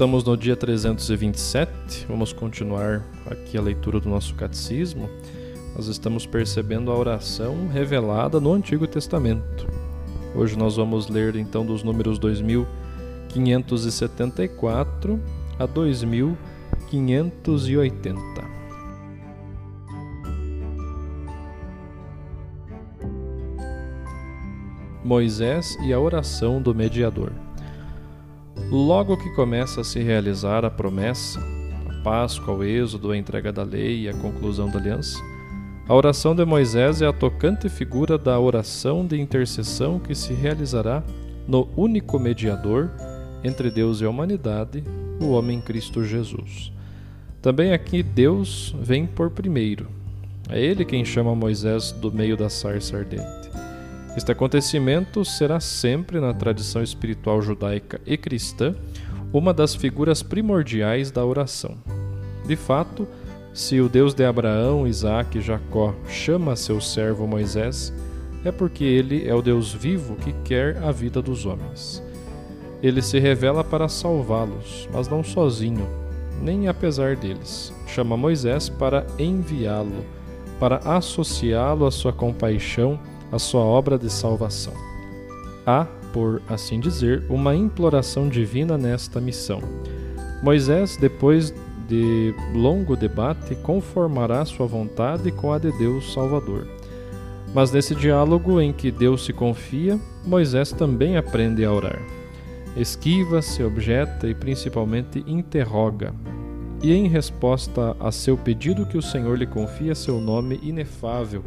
Estamos no dia 327, vamos continuar aqui a leitura do nosso catecismo. Nós estamos percebendo a oração revelada no Antigo Testamento. Hoje nós vamos ler então dos números 2574 a 2580. Moisés e a oração do mediador. Logo que começa a se realizar a promessa, a Páscoa, o êxodo, a entrega da lei e a conclusão da aliança, a oração de Moisés é a tocante figura da oração de intercessão que se realizará no único mediador entre Deus e a humanidade, o homem Cristo Jesus. Também aqui Deus vem por primeiro. É ele quem chama Moisés do meio da sarça ardente. Este acontecimento será sempre, na tradição espiritual judaica e cristã, uma das figuras primordiais da oração. De fato, se o Deus de Abraão, Isaac e Jacó chama seu servo Moisés, é porque ele é o Deus vivo que quer a vida dos homens. Ele se revela para salvá-los, mas não sozinho, nem apesar deles. Chama Moisés para enviá-lo, para associá-lo à sua compaixão a sua obra de salvação. Há, por assim dizer, uma imploração divina nesta missão. Moisés, depois de longo debate, conformará sua vontade com a de Deus Salvador. Mas nesse diálogo em que Deus se confia, Moisés também aprende a orar. Esquiva, se objeta e principalmente interroga. E em resposta a seu pedido que o Senhor lhe confia seu nome inefável,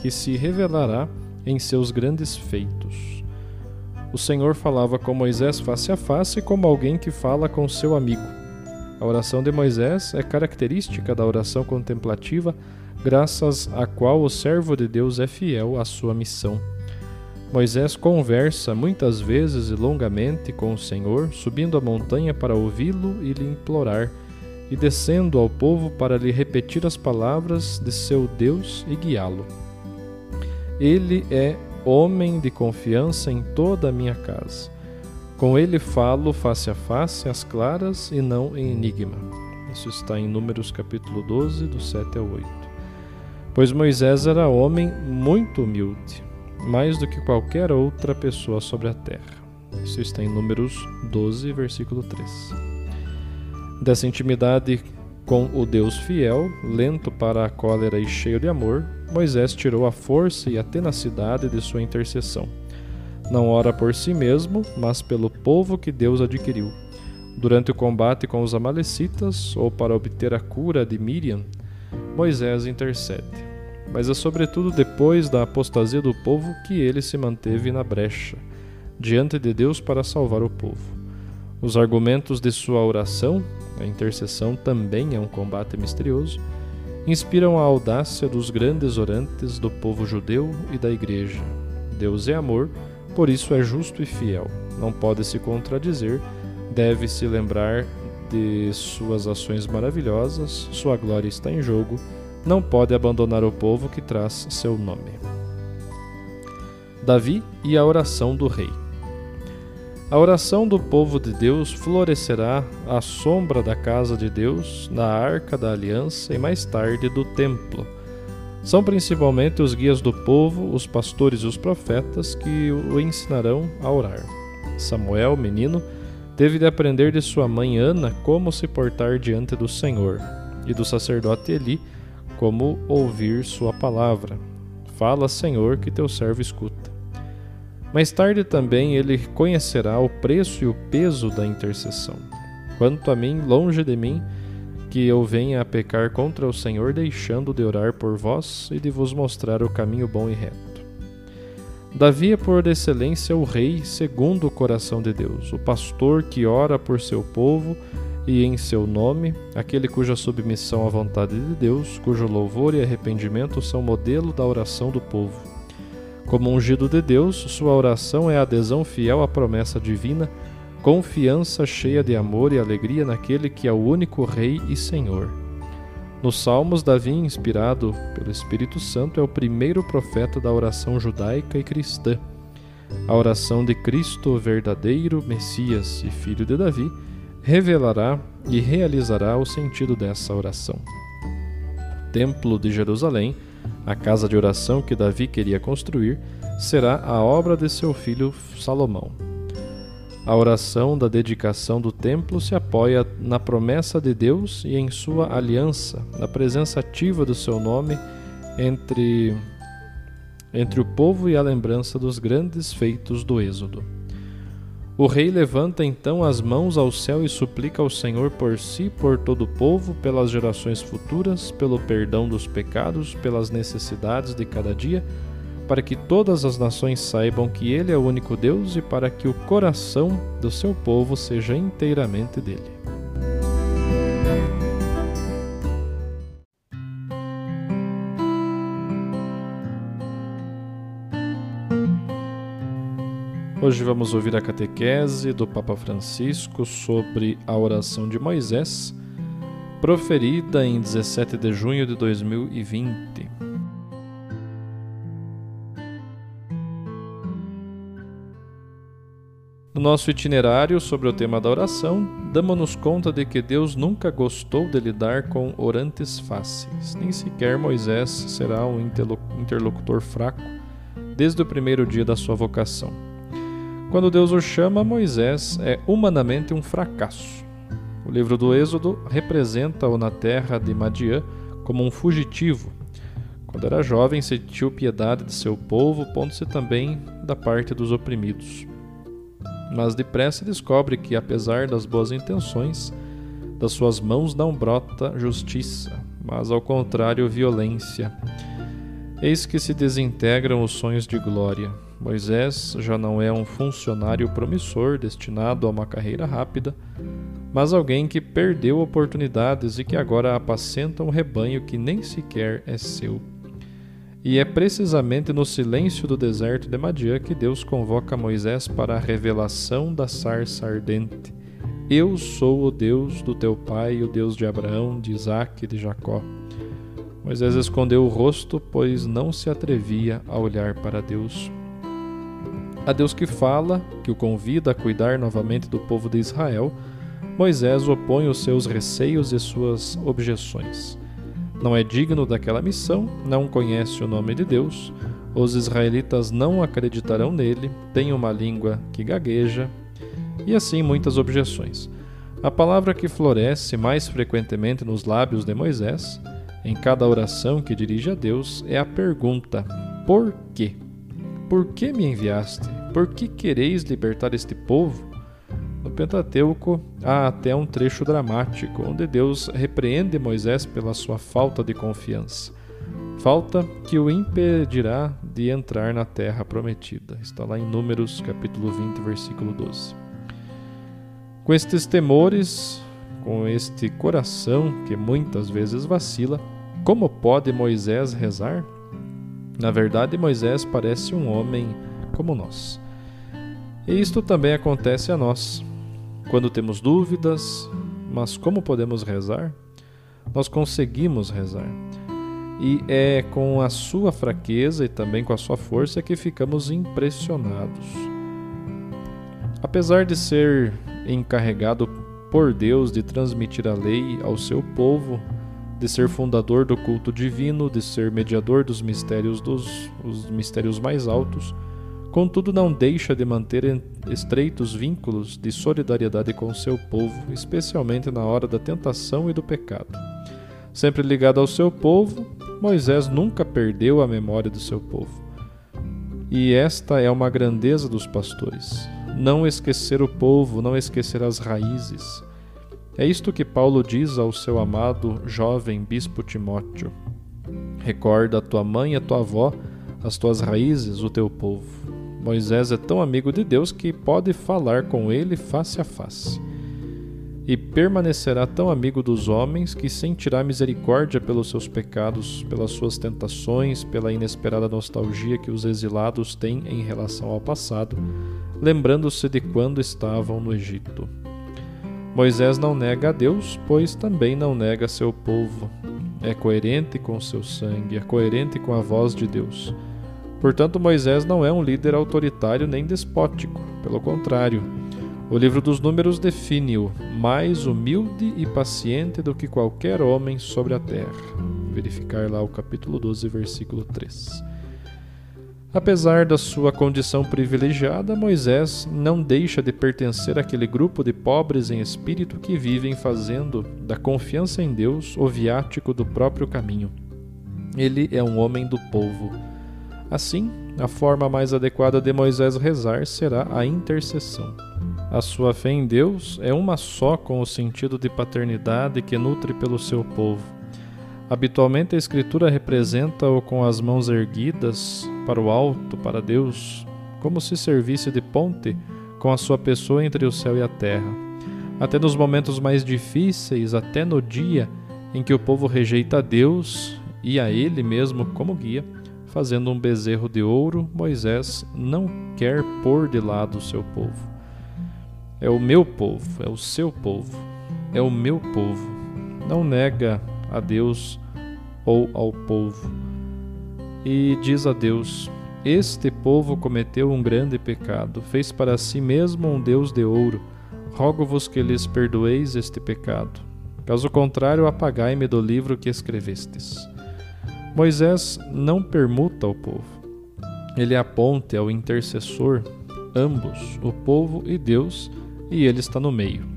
que se revelará em seus grandes feitos. O Senhor falava com Moisés face a face, como alguém que fala com seu amigo. A oração de Moisés é característica da oração contemplativa, graças à qual o servo de Deus é fiel à sua missão. Moisés conversa muitas vezes e longamente com o Senhor, subindo a montanha para ouvi-lo e lhe implorar, e descendo ao povo para lhe repetir as palavras de seu Deus e guiá-lo. Ele é homem de confiança em toda a minha casa. Com ele falo face a face, às claras e não em enigma. Isso está em Números capítulo 12, do 7 ao 8. Pois Moisés era homem muito humilde, mais do que qualquer outra pessoa sobre a terra. Isso está em Números 12, versículo 3. Dessa intimidade com o Deus fiel, lento para a cólera e cheio de amor, Moisés tirou a força e a tenacidade de sua intercessão. Não ora por si mesmo, mas pelo povo que Deus adquiriu. Durante o combate com os Amalecitas, ou para obter a cura de Miriam, Moisés intercede. Mas é sobretudo depois da apostasia do povo que ele se manteve na brecha, diante de Deus para salvar o povo. Os argumentos de sua oração, a intercessão também é um combate misterioso, inspiram a audácia dos grandes orantes do povo judeu e da Igreja. Deus é amor, por isso é justo e fiel. Não pode se contradizer, deve se lembrar de suas ações maravilhosas, sua glória está em jogo, não pode abandonar o povo que traz seu nome. Davi e a oração do rei. A oração do povo de Deus florescerá à sombra da casa de Deus, na arca da aliança e mais tarde do templo. São principalmente os guias do povo, os pastores e os profetas que o ensinarão a orar. Samuel, menino, teve de aprender de sua mãe Ana como se portar diante do Senhor, e do sacerdote Eli como ouvir sua palavra. Fala, Senhor, que teu servo escuta. Mais tarde também ele conhecerá o preço e o peso da intercessão. Quanto a mim, longe de mim, que eu venha a pecar contra o Senhor, deixando de orar por vós e de vos mostrar o caminho bom e reto. Davi é por excelência o rei segundo o coração de Deus, o pastor que ora por seu povo e em seu nome, aquele cuja submissão à vontade de Deus, cujo louvor e arrependimento são modelo da oração do povo. Como ungido de Deus, sua oração é adesão fiel à promessa divina, confiança cheia de amor e alegria naquele que é o único Rei e Senhor. Nos Salmos, Davi, inspirado pelo Espírito Santo, é o primeiro profeta da oração judaica e cristã. A oração de Cristo, verdadeiro Messias e Filho de Davi, revelará e realizará o sentido dessa oração. Templo de Jerusalém, a casa de oração que Davi queria construir, será a obra de seu filho Salomão. A oração da dedicação do templo se apoia na promessa de Deus e em sua aliança, na presença ativa do seu nome entre, entre o povo e a lembrança dos grandes feitos do Êxodo. O rei levanta então as mãos ao céu e suplica ao Senhor por si, por todo o povo, pelas gerações futuras, pelo perdão dos pecados, pelas necessidades de cada dia para que todas as nações saibam que Ele é o único Deus e para que o coração do seu povo seja inteiramente dele. Hoje vamos ouvir a catequese do Papa Francisco sobre a oração de Moisés, proferida em 17 de junho de 2020. No nosso itinerário sobre o tema da oração, damos-nos conta de que Deus nunca gostou de lidar com orantes fáceis, nem sequer Moisés será um interlocutor fraco desde o primeiro dia da sua vocação. Quando Deus o chama, Moisés é humanamente um fracasso. O livro do Êxodo representa-o na terra de Madiã como um fugitivo. Quando era jovem, sentiu piedade de seu povo, pondo-se também da parte dos oprimidos mas depressa descobre que, apesar das boas intenções, das suas mãos não brota justiça, mas ao contrário violência. Eis que se desintegram os sonhos de glória. Moisés já não é um funcionário promissor destinado a uma carreira rápida, mas alguém que perdeu oportunidades e que agora apacenta um rebanho que nem sequer é seu. E é precisamente no silêncio do deserto de Madian que Deus convoca Moisés para a revelação da sarça ardente. Eu sou o Deus do teu pai, o Deus de Abraão, de Isaque e de Jacó. Moisés escondeu o rosto, pois não se atrevia a olhar para Deus. A Deus que fala, que o convida a cuidar novamente do povo de Israel, Moisés opõe os seus receios e suas objeções não é digno daquela missão, não conhece o nome de Deus, os israelitas não acreditarão nele, tem uma língua que gagueja, e assim muitas objeções. A palavra que floresce mais frequentemente nos lábios de Moisés, em cada oração que dirige a Deus, é a pergunta: Por quê? Por que me enviaste? Por que quereis libertar este povo? No Pentateuco há até um trecho dramático onde Deus repreende Moisés pela sua falta de confiança. Falta que o impedirá de entrar na terra prometida. Está lá em Números capítulo 20, versículo 12. Com estes temores, com este coração que muitas vezes vacila, como pode Moisés rezar? Na verdade, Moisés parece um homem como nós. E isto também acontece a nós quando temos dúvidas, mas como podemos rezar? Nós conseguimos rezar. E é com a sua fraqueza e também com a sua força que ficamos impressionados. Apesar de ser encarregado por Deus de transmitir a lei ao seu povo, de ser fundador do culto divino, de ser mediador dos mistérios dos os mistérios mais altos, contudo não deixa de manter estreitos vínculos de solidariedade com seu povo, especialmente na hora da tentação e do pecado. Sempre ligado ao seu povo, Moisés nunca perdeu a memória do seu povo. E esta é uma grandeza dos pastores. Não esquecer o povo, não esquecer as raízes. É isto que Paulo diz ao seu amado jovem bispo Timóteo. Recorda a tua mãe e a tua avó, as tuas raízes, o teu povo. Moisés é tão amigo de Deus que pode falar com ele face a face. E permanecerá tão amigo dos homens que sentirá misericórdia pelos seus pecados, pelas suas tentações, pela inesperada nostalgia que os exilados têm em relação ao passado, lembrando-se de quando estavam no Egito. Moisés não nega a Deus, pois também não nega seu povo. É coerente com seu sangue, é coerente com a voz de Deus. Portanto, Moisés não é um líder autoritário nem despótico, pelo contrário. O livro dos Números define-o mais humilde e paciente do que qualquer homem sobre a terra. Verificar lá o capítulo 12, versículo 3. Apesar da sua condição privilegiada, Moisés não deixa de pertencer àquele grupo de pobres em espírito que vivem fazendo da confiança em Deus o viático do próprio caminho. Ele é um homem do povo. Assim, a forma mais adequada de Moisés rezar será a intercessão. A sua fé em Deus é uma só com o sentido de paternidade que nutre pelo seu povo. Habitualmente a Escritura representa-o com as mãos erguidas para o alto, para Deus, como se servisse de ponte com a sua pessoa entre o céu e a terra. Até nos momentos mais difíceis, até no dia em que o povo rejeita a Deus e a Ele mesmo como guia, fazendo um bezerro de ouro, Moisés não quer pôr de lado o seu povo. É o meu povo, é o seu povo, é o meu povo. Não nega a Deus ou ao povo. E diz a Deus: Este povo cometeu um grande pecado, fez para si mesmo um Deus de ouro. Rogo-vos que lhes perdoeis este pecado. Caso contrário, apagai-me do livro que escrevestes. Moisés não permuta o povo. Ele aponte ao intercessor, ambos, o povo e Deus, e ele está no meio.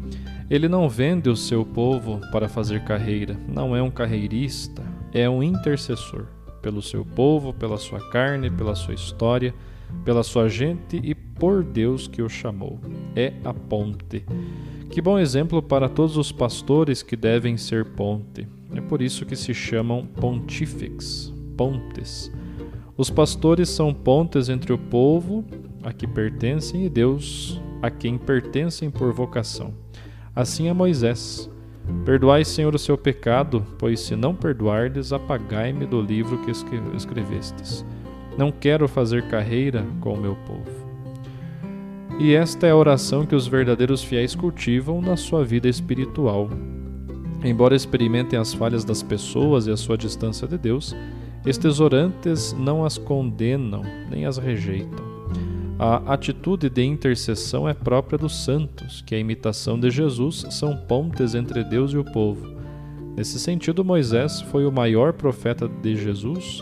Ele não vende o seu povo para fazer carreira, não é um carreirista, é um intercessor pelo seu povo, pela sua carne, pela sua história, pela sua gente e por Deus que o chamou. É a ponte. Que bom exemplo para todos os pastores que devem ser ponte. É por isso que se chamam pontífex, pontes. Os pastores são pontes entre o povo a que pertencem e Deus a quem pertencem por vocação. Assim é Moisés. Perdoai, Senhor, o seu pecado, pois se não perdoardes, apagai-me do livro que escrevestes. Não quero fazer carreira com o meu povo. E esta é a oração que os verdadeiros fiéis cultivam na sua vida espiritual. Embora experimentem as falhas das pessoas e a sua distância de Deus, estes orantes não as condenam nem as rejeitam. A atitude de intercessão é própria dos santos, que a imitação de Jesus são pontes entre Deus e o povo. Nesse sentido, Moisés foi o maior profeta de Jesus,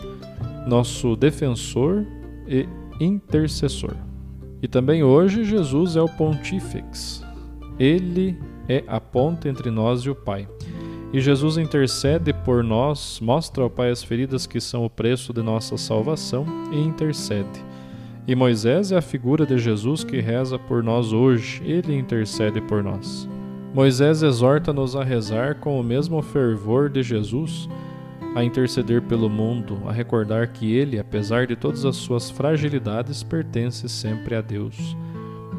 nosso defensor e intercessor. E também hoje Jesus é o pontífex. Ele é a ponte entre nós e o Pai. E Jesus intercede por nós, mostra ao Pai as feridas que são o preço de nossa salvação e intercede. E Moisés é a figura de Jesus que reza por nós hoje, ele intercede por nós. Moisés exorta-nos a rezar com o mesmo fervor de Jesus, a interceder pelo mundo, a recordar que ele, apesar de todas as suas fragilidades, pertence sempre a Deus.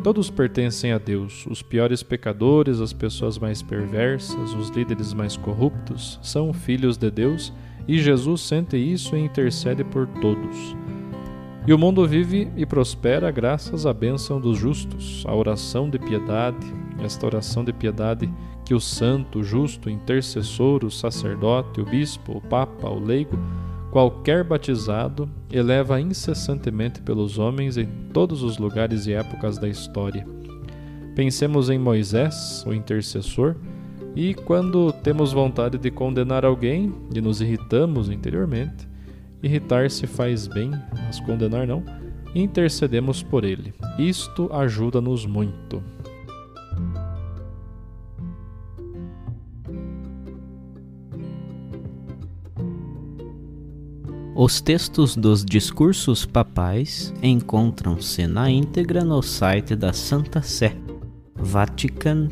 Todos pertencem a Deus, os piores pecadores, as pessoas mais perversas, os líderes mais corruptos, são filhos de Deus e Jesus sente isso e intercede por todos. E o mundo vive e prospera graças à bênção dos justos, à oração de piedade, esta oração de piedade que o santo, o justo, o intercessor, o sacerdote, o bispo, o papa, o leigo, qualquer batizado, eleva incessantemente pelos homens em todos os lugares e épocas da história. Pensemos em Moisés, o intercessor, e quando temos vontade de condenar alguém e nos irritamos interiormente, Irritar-se faz bem, mas condenar não. intercedemos por ele. Isto ajuda-nos muito. Os textos dos discursos papais encontram-se na íntegra no site da Santa Sé, vatican.va.